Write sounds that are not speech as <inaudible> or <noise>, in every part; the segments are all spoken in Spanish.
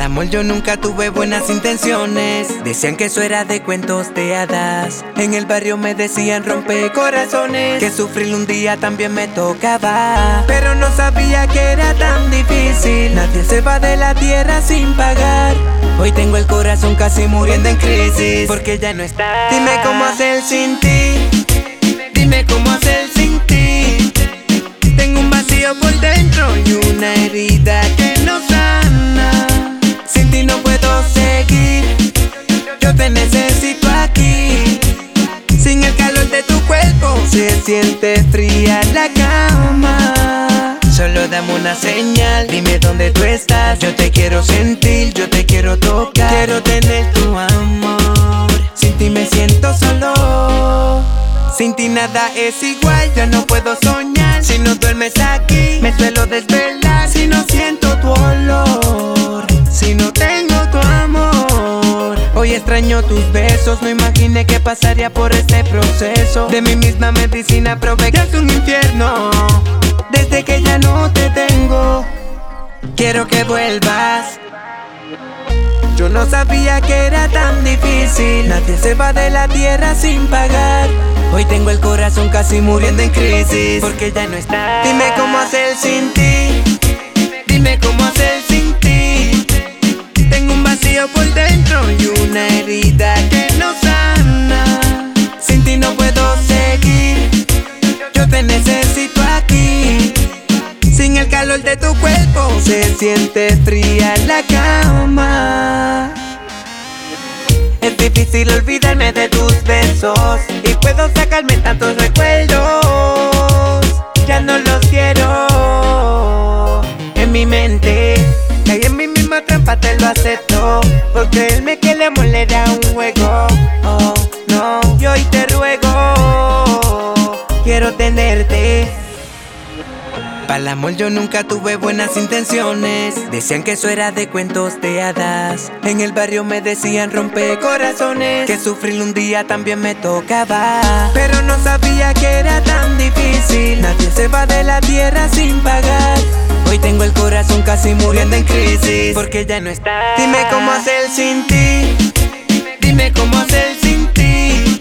Para amor yo nunca tuve buenas intenciones. Decían que eso era de cuentos de hadas. En el barrio me decían rompe corazones. Que sufrir un día también me tocaba. Pero no sabía que era tan difícil. Nadie se va de la tierra sin pagar. Hoy tengo el corazón casi muriendo en crisis. Porque ya no está. Dime cómo hacer sin ti. Dime cómo hacer sin ti. Puedo seguir. Yo te necesito aquí. Sin el calor de tu cuerpo se siente fría la cama. Solo dame una señal, dime dónde tú estás. Yo te quiero sentir, yo te quiero tocar. Quiero tener tu amor. Sin ti me siento solo. Sin ti nada es igual, yo no puedo soñar. Si no duermes aquí, me suelo desvelar. Si no extraño tus besos, no imaginé que pasaría por este proceso. De mi misma medicina probé que es un infierno. Desde que ya no te tengo, quiero que vuelvas. Yo no sabía que era tan difícil. Nadie se va de la tierra sin pagar. Hoy tengo el corazón casi muriendo en crisis. Porque ya no está. Dime cómo hacer sin ti. Dime cómo hacer sin ti. Siente fría la cama. Es difícil olvidarme de tus besos y puedo sacarme tantos recuerdos. Ya no los quiero en mi mente. Caí en mi misma trampa, te lo acepto. Por creerme que el amor le da un juego. Oh, no, y hoy te ruego. Quiero tenerte. Para el amor yo nunca tuve buenas intenciones. Decían que eso era de cuentos de hadas. En el barrio me decían rompe corazones. Que sufrir un día también me tocaba. Pero no sabía que era tan difícil. Nadie se va de la tierra sin pagar. Hoy tengo el corazón casi muriendo en crisis. Porque ya no está. Dime cómo hacer sin ti. Dime cómo hacer sin ti.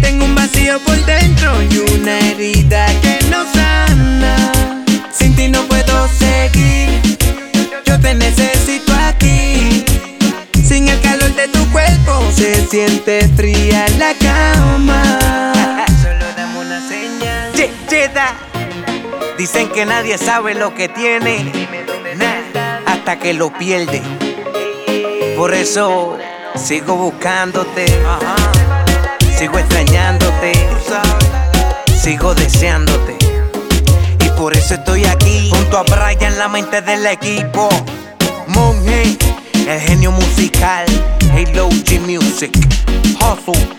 Tengo un vacío por dentro y una herida que no sana. Ti no puedo seguir. Yo te necesito aquí. Sin el calor de tu cuerpo se siente fría la cama. <laughs> Solo dame una señal. Yeda. Dicen que nadie sabe lo que tiene Nah, hasta que lo pierde. Por eso sigo buscándote. Sigo extrañándote. Sigo deseándote. Y por eso estoy aquí. A Brian, la mente del equipo. Monje, el genio musical. Halo G Music. Hustle.